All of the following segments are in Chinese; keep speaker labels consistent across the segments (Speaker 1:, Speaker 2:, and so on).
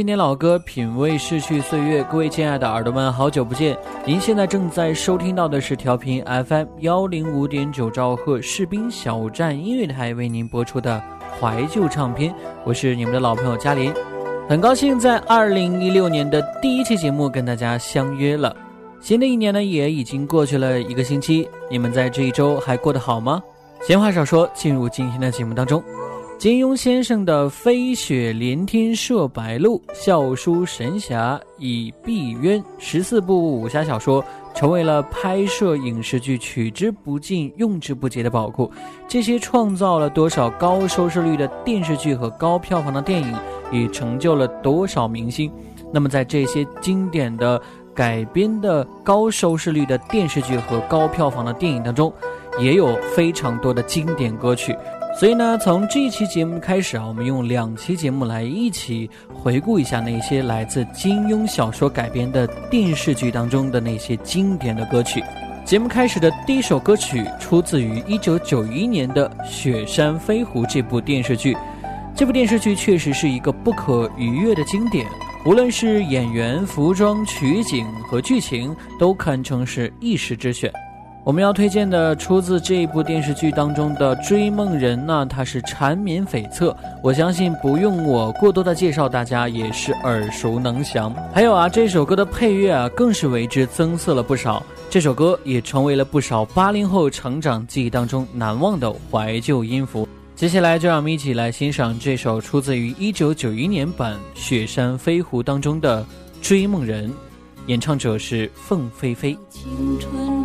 Speaker 1: 经典老歌，品味逝去岁月。各位亲爱的耳朵们，好久不见！您现在正在收听到的是调频 FM 幺零五点九兆赫士兵小站音乐台为您播出的怀旧唱片。我是你们的老朋友嘉林，很高兴在二零一六年的第一期节目跟大家相约了。新的一年呢，也已经过去了一个星期，你们在这一周还过得好吗？闲话少说，进入今天的节目当中。金庸先生的《飞雪连天射白鹿》，笑书神侠倚碧鸳，十四部武侠小说成为了拍摄影视剧取之不尽、用之不竭的宝库。这些创造了多少高收视率的电视剧和高票房的电影，也成就了多少明星。那么，在这些经典的改编的高收视率的电视剧和高票房的电影当中，也有非常多的经典歌曲。所以呢，从这一期节目开始啊，我们用两期节目来一起回顾一下那些来自金庸小说改编的电视剧当中的那些经典的歌曲。节目开始的第一首歌曲出自于一九九一年的《雪山飞狐》这部电视剧。这部电视剧确实是一个不可逾越的经典，无论是演员、服装、取景和剧情，都堪称是一时之选。我们要推荐的出自这一部电视剧当中的《追梦人》呢，它是缠绵悱恻，我相信不用我过多的介绍，大家也是耳熟能详。还有啊，这首歌的配乐啊，更是为之增色了不少。这首歌也成为了不少八零后成长记忆当中难忘的怀旧音符。接下来就让我们一起来欣赏这首出自于一九九一年版《雪山飞狐》当中的《追梦人》，演唱者是凤飞飞。
Speaker 2: 青春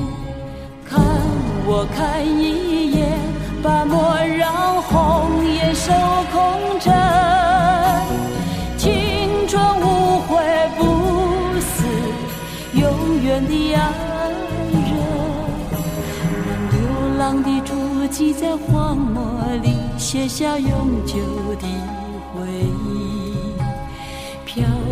Speaker 2: 我看一眼，把莫让红颜守空枕。青春无悔不死，永远的爱人。让流浪的足迹在荒漠里写下永久的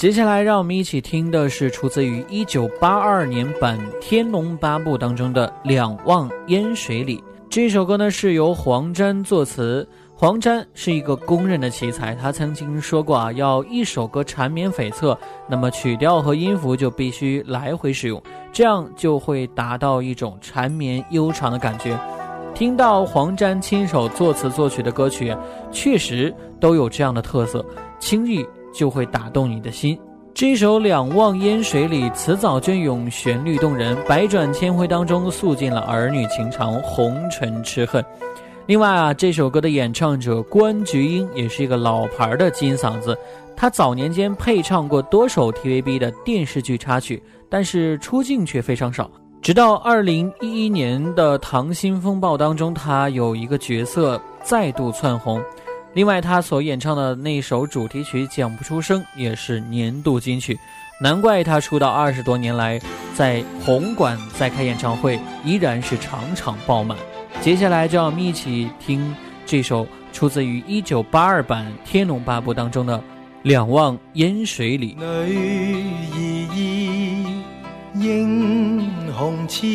Speaker 1: 接下来，让我们一起听的是出自于一九八二年版《天龙八部》当中的《两望烟水里》。这首歌呢是由黄沾作词。黄沾是一个公认的奇才，他曾经说过啊，要一首歌缠绵悱恻，那么曲调和音符就必须来回使用，这样就会达到一种缠绵悠长的感觉。听到黄沾亲手作词作曲的歌曲，确实都有这样的特色，轻易。就会打动你的心。这首《两望烟水里》词藻隽永，旋律动人，百转千回当中诉尽了儿女情长，红尘痴恨。另外啊，这首歌的演唱者关菊英也是一个老牌的金嗓子，她早年间配唱过多首 TVB 的电视剧插曲，但是出镜却非常少。直到二零一一年的《溏心风暴》当中，她有一个角色再度窜红。另外，他所演唱的那首主题曲《讲不出声》也是年度金曲，难怪他出道二十多年来，在红馆再开演唱会依然是场场爆满。接下来，就让我们一起听这首出自于一九八二版《天龙八部》当中的《两望烟水里》。
Speaker 3: 女儿英雄痴，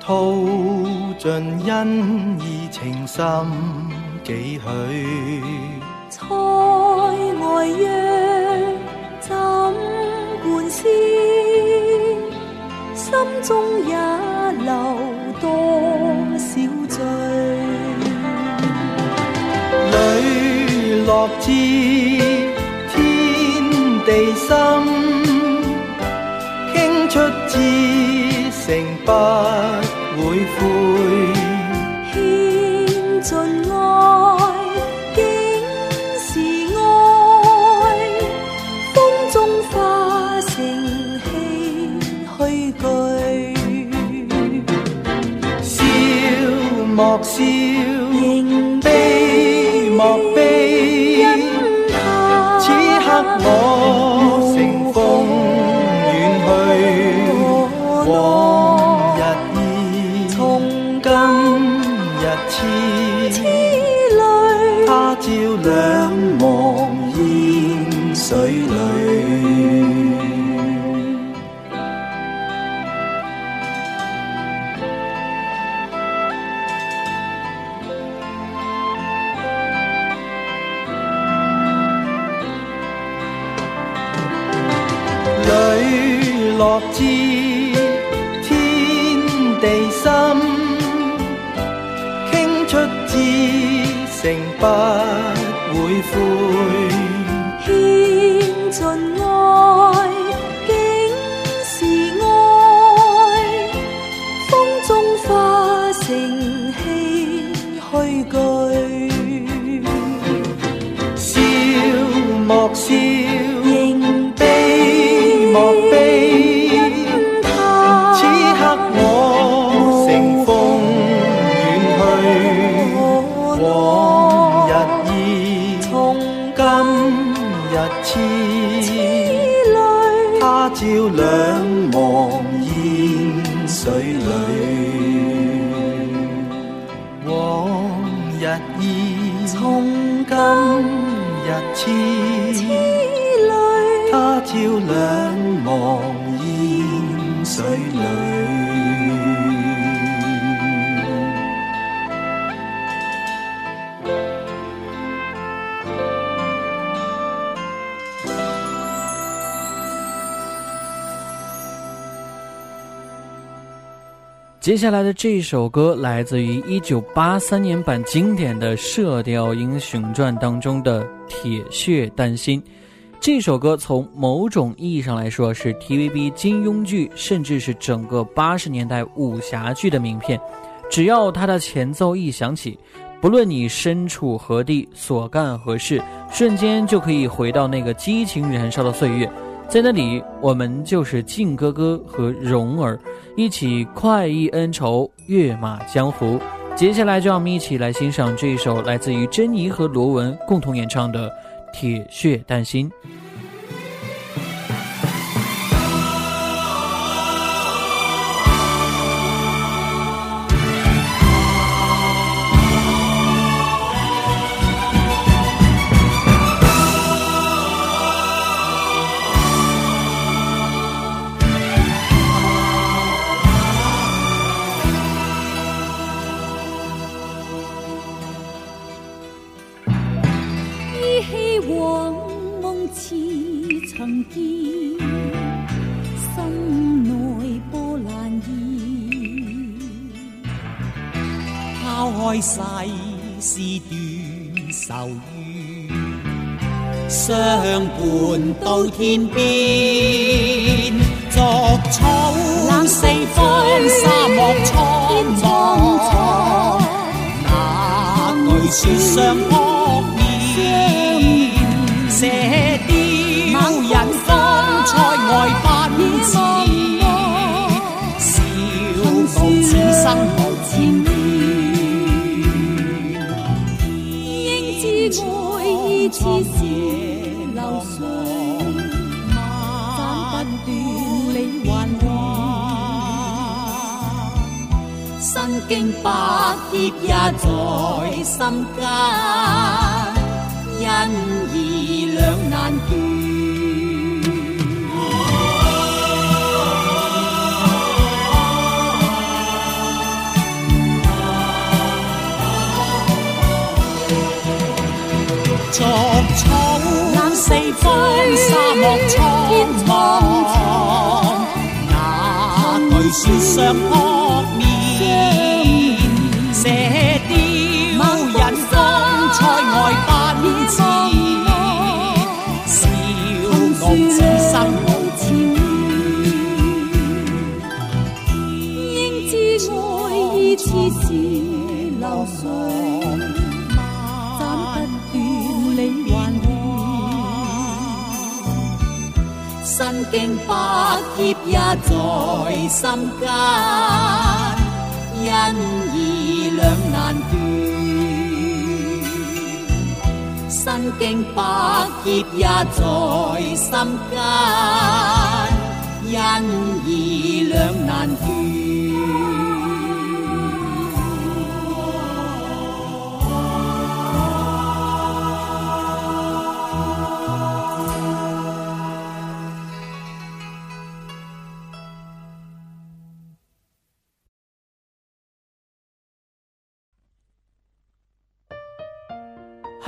Speaker 3: 淘尽恩义情深。几许？
Speaker 2: 塞外约，怎管思？心中也留多少醉？
Speaker 3: 磊落知天地心，倾出至诚不会悔。莫笑，莫笑，谦卑莫。仍
Speaker 1: 接下来的这首歌来自于一九八三年版经典的《射雕英雄传》当中的《铁血丹心》。这首歌从某种意义上来说是 TVB 金庸剧，甚至是整个八十年代武侠剧的名片。只要它的前奏一响起，不论你身处何地，所干何事，瞬间就可以回到那个激情燃烧的岁月。在那里，我们就是靖哥哥和蓉儿，一起快意恩仇，跃马江湖。接下来，就让我们一起来欣赏这一首来自于珍妮和罗文共同演唱的《铁血丹心》。
Speaker 4: 伴到天边。逐草四方，沙漠苍茫，那句說相撲百劫也在心間，因義兩難斷。逐草四方，沙漠蒼茫，那句說相撲傲此生無前緣。
Speaker 2: 應知爱意似是流水，斩不断理还乱。
Speaker 4: 身经百劫也在心间，因经百劫也在心间，恩义两难。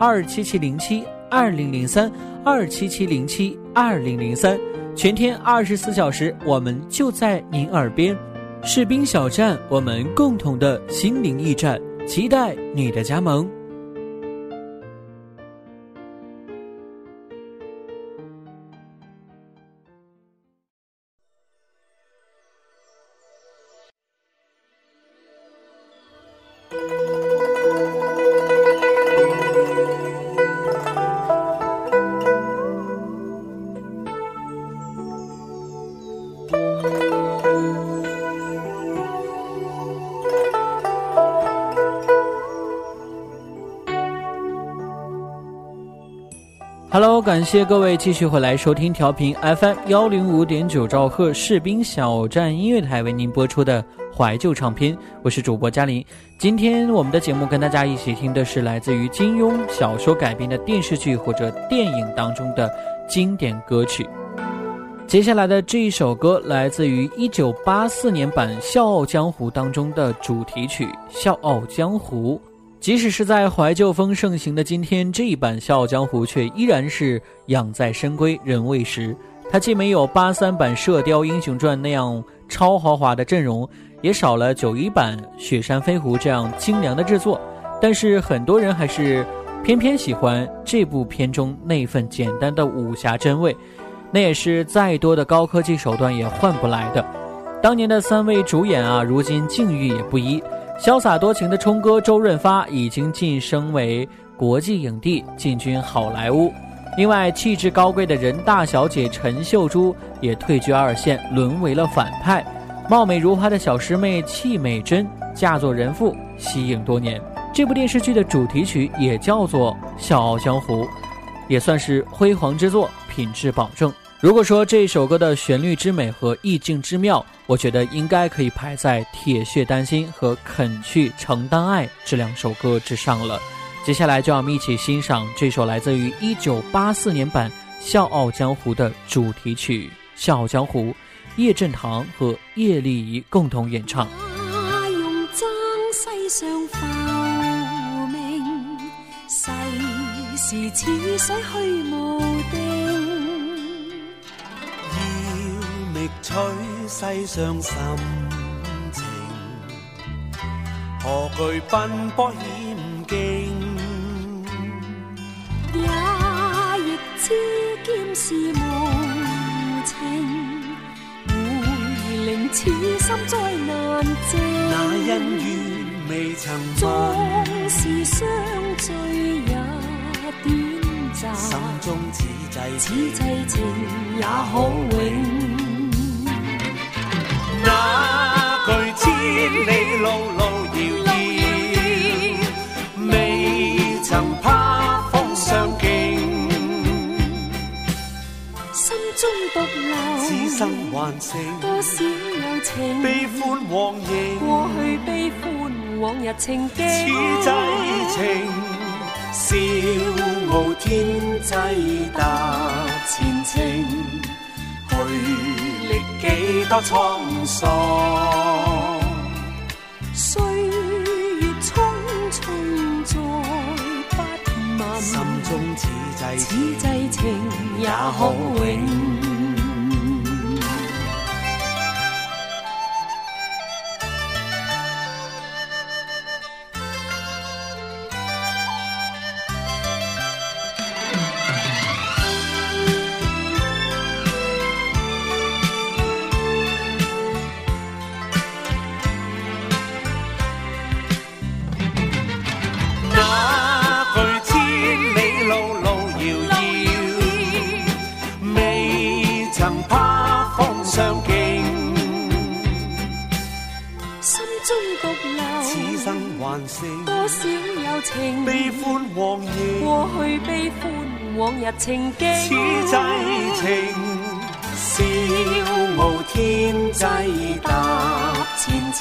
Speaker 1: 二七七零七二零零三二七七零七二零零三，全天二十四小时，我们就在您耳边。士兵小站，我们共同的心灵驿站，期待你的加盟。感谢各位继续回来收听调频 FM 幺零五点九兆赫士兵小站音乐台为您播出的怀旧唱片，我是主播嘉玲。今天我们的节目跟大家一起听的是来自于金庸小说改编的电视剧或者电影当中的经典歌曲。接下来的这一首歌来自于一九八四年版《笑傲江湖》当中的主题曲《笑傲江湖》。即使是在怀旧风盛行的今天，这一版《笑傲江湖》却依然是养在深闺人未识。它既没有八三版《射雕英雄传》那样超豪华的阵容，也少了九一版《雪山飞狐》这样精良的制作，但是很多人还是偏偏喜欢这部片中那份简单的武侠真味，那也是再多的高科技手段也换不来的。当年的三位主演啊，如今境遇也不一。潇洒多情的冲哥周润发已经晋升为国际影帝，进军好莱坞。另外，气质高贵的人大小姐陈秀珠也退居二线，沦为了反派。貌美如花的小师妹戚美珍嫁作人妇，息影多年。这部电视剧的主题曲也叫做《笑傲江湖》，也算是辉煌之作，品质保证。如果说这首歌的旋律之美和意境之妙，我觉得应该可以排在《铁血丹心》和《肯去承担爱》这两首歌之上了。接下来就让我们一起欣赏这首来自于1984年版《笑傲江湖》的主题曲《笑傲江湖》，叶振棠和叶丽仪共同演唱。
Speaker 5: 世，事似水虚无定。
Speaker 6: 取世上深情，何惧奔波险境？
Speaker 5: 也亦知剑是无情，会令此心再难静。
Speaker 6: 那恩怨未曾
Speaker 5: 纵是相聚也短暂，
Speaker 6: 心中此际
Speaker 5: 此际情也可永。
Speaker 6: 那句千里路路遥遥，未曾怕风霜劲。
Speaker 5: 心中独留
Speaker 6: 此生还剩
Speaker 5: 多少柔情，
Speaker 6: 悲欢往迎。
Speaker 5: 过去悲欢往日情景，
Speaker 6: 此际情，笑傲天际达前程。去。几多沧桑，
Speaker 5: 岁月匆匆再不问，
Speaker 6: 心中此际
Speaker 5: 此际情也可永。
Speaker 6: 天际踏前程，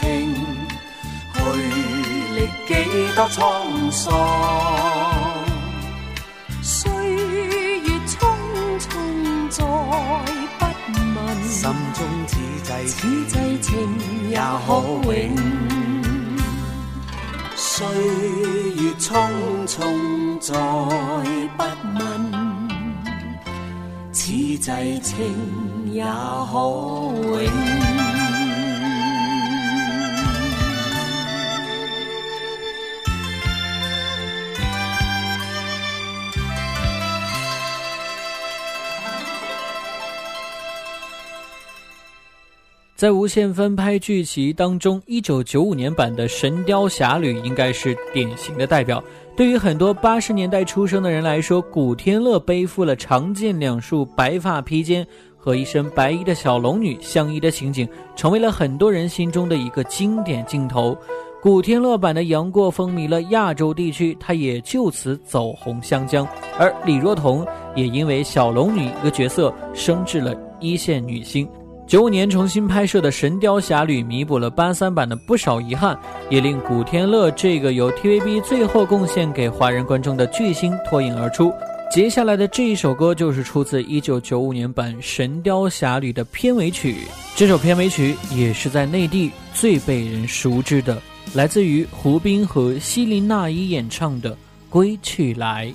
Speaker 6: 去历几多沧桑。
Speaker 7: 岁月匆匆再不问，
Speaker 6: 心中此际
Speaker 7: 此际情也可永。
Speaker 6: 岁月匆匆再不问，此际情也可永。
Speaker 1: 在无限翻拍剧集当中，一九九五年版的《神雕侠侣》应该是典型的代表。对于很多八十年代出生的人来说，古天乐背负了长剑两束、白发披肩和一身白衣的小龙女相依的情景，成为了很多人心中的一个经典镜头。古天乐版的杨过风靡了亚洲地区，他也就此走红湘江。而李若彤也因为小龙女一个角色升至了一线女星。九五年重新拍摄的《神雕侠侣》弥补了八三版的不少遗憾，也令古天乐这个由 TVB 最后贡献给华人观众的巨星脱颖而出。接下来的这一首歌就是出自一九九五年版《神雕侠侣》的片尾曲，这首片尾曲也是在内地最被人熟知的，来自于胡兵和希林娜依演唱的《归去来》。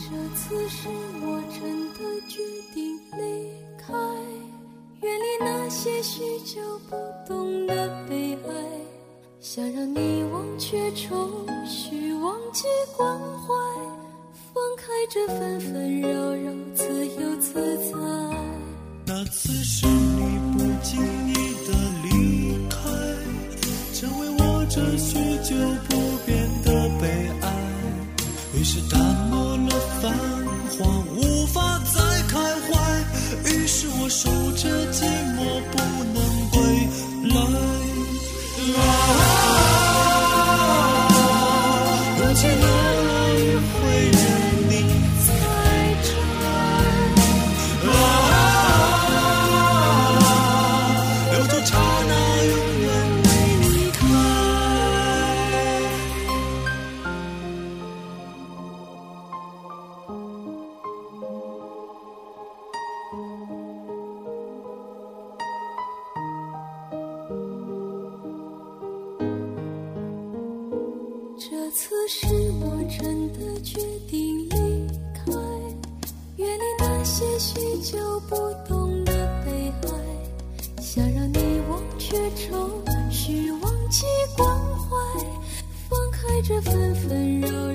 Speaker 7: 些许久不懂的悲哀，想让你忘却愁绪，忘记关怀，这纷纷扰扰，自由自在。
Speaker 2: 那次是你不经意的离开，成为我这许久不变的悲哀。于是淡是我
Speaker 7: 真的决定离开，远离那些许久不懂的悲哀，想让你忘却愁绪，忘记关怀，放开这纷纷扰扰，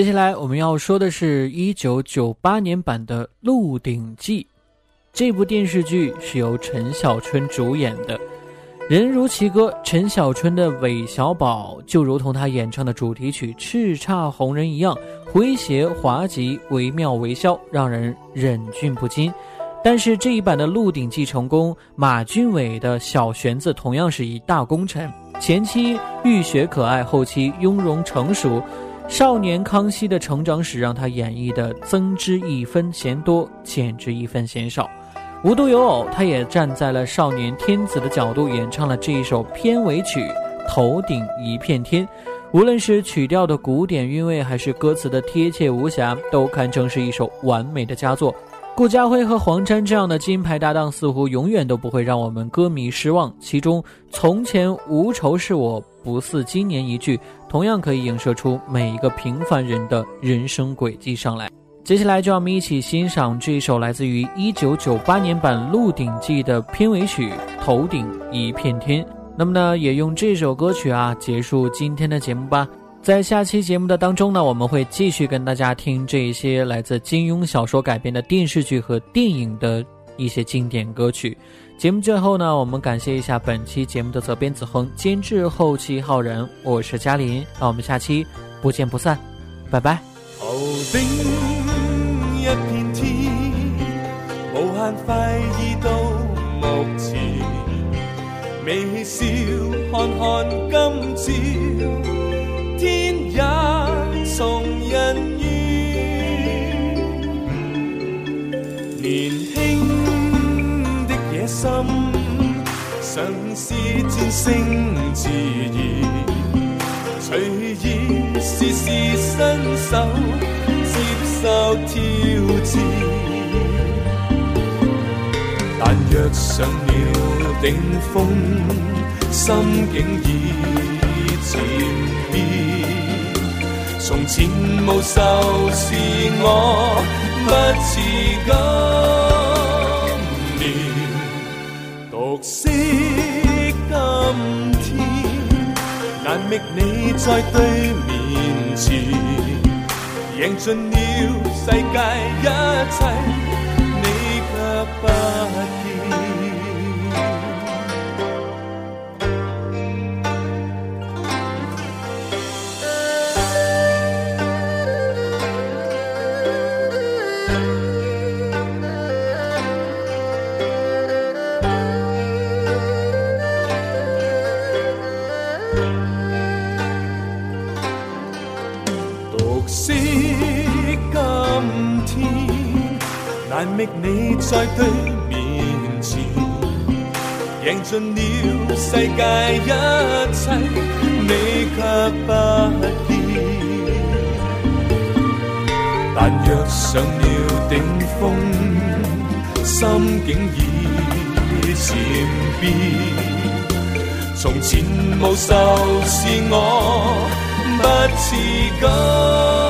Speaker 1: 接下来我们要说的是一九九八年版的《鹿鼎记》，这部电视剧是由陈小春主演的。人如其歌，陈小春的韦小宝就如同他演唱的主题曲《叱咤红人》一样，诙谐滑稽，惟妙惟肖，让人忍俊不禁。但是这一版的《鹿鼎记》成功，马俊伟的小玄子同样是一大功臣。前期浴血可爱，后期雍容成熟，少年康熙的成长史让他演绎的增之一分嫌多，减之一分嫌少。无独有偶，他也站在了少年天子的角度演唱了这一首片尾曲《头顶一片天》。无论是曲调的古典韵味，还是歌词的贴切无瑕，都堪称是一首完美的佳作。顾嘉辉和黄沾这样的金牌搭档，似乎永远都不会让我们歌迷失望。其中“从前无愁是我不似今年”一句，同样可以映射出每一个平凡人的人生轨迹上来。接下来，就让我们一起欣赏这一首来自于1998年版《鹿鼎记》的片尾曲《头顶一片天》。那么呢，也用这首歌曲啊结束今天的节目吧。在下期节目的当中呢，我们会继续跟大家听这一些来自金庸小说改编的电视剧和电影的一些经典歌曲。节目最后呢，我们感谢一下本期节目的责编子恒、监制后期浩然，我是嘉林，那我们下期不见不散，拜拜。
Speaker 8: 头顶一片天，无限快意到目前。微笑看看今朝，天也从人愿。年轻的野心，尝试战胜自然，随意试试身手，接受挑战。但若上了顶峰，心境已渐变。从前无愁是我不似今年，独惜今天，难觅你在对面前，赢尽了世界一切。你却不在对面前，赢尽了世界一切，你却不见。但若上了顶峰，心境已渐变。从前无愁是我不似今。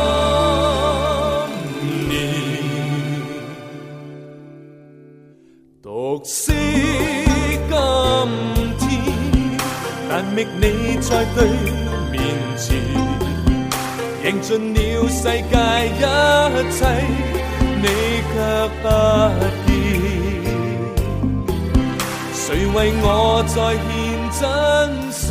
Speaker 8: 觅你在对面前，赢尽了世界一切，你却不见。谁为我再献真心？